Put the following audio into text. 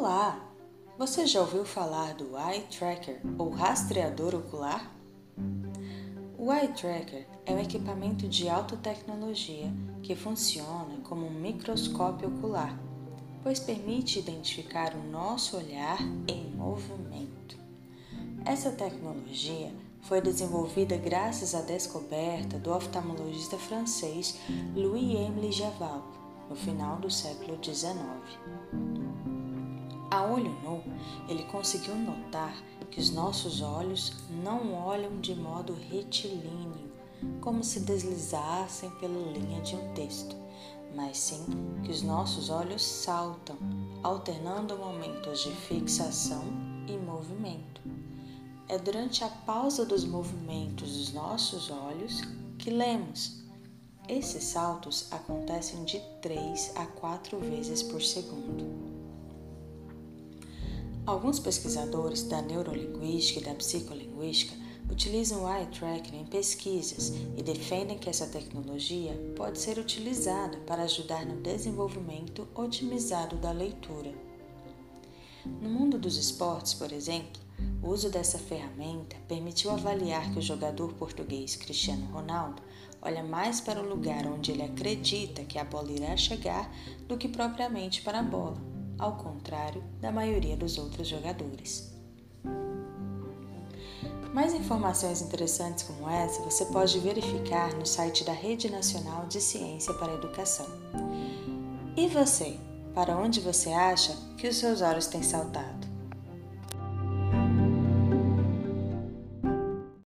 Olá! Você já ouviu falar do Eye Tracker ou rastreador ocular? O Eye Tracker é um equipamento de alta tecnologia que funciona como um microscópio ocular, pois permite identificar o nosso olhar em movimento. Essa tecnologia foi desenvolvida graças à descoberta do oftalmologista francês Louis-Émile Javal no final do século XIX. A olho nu, ele conseguiu notar que os nossos olhos não olham de modo retilíneo, como se deslizassem pela linha de um texto, mas sim que os nossos olhos saltam, alternando momentos de fixação e movimento. É durante a pausa dos movimentos dos nossos olhos que lemos. Esses saltos acontecem de 3 a 4 vezes por segundo. Alguns pesquisadores da neurolinguística e da psicolinguística utilizam o eye tracking em pesquisas e defendem que essa tecnologia pode ser utilizada para ajudar no desenvolvimento otimizado da leitura. No mundo dos esportes, por exemplo, o uso dessa ferramenta permitiu avaliar que o jogador português Cristiano Ronaldo olha mais para o lugar onde ele acredita que a bola irá chegar do que propriamente para a bola ao contrário da maioria dos outros jogadores. Mais informações interessantes como essa você pode verificar no site da Rede Nacional de Ciência para a Educação. E você? Para onde você acha que os seus olhos têm saltado?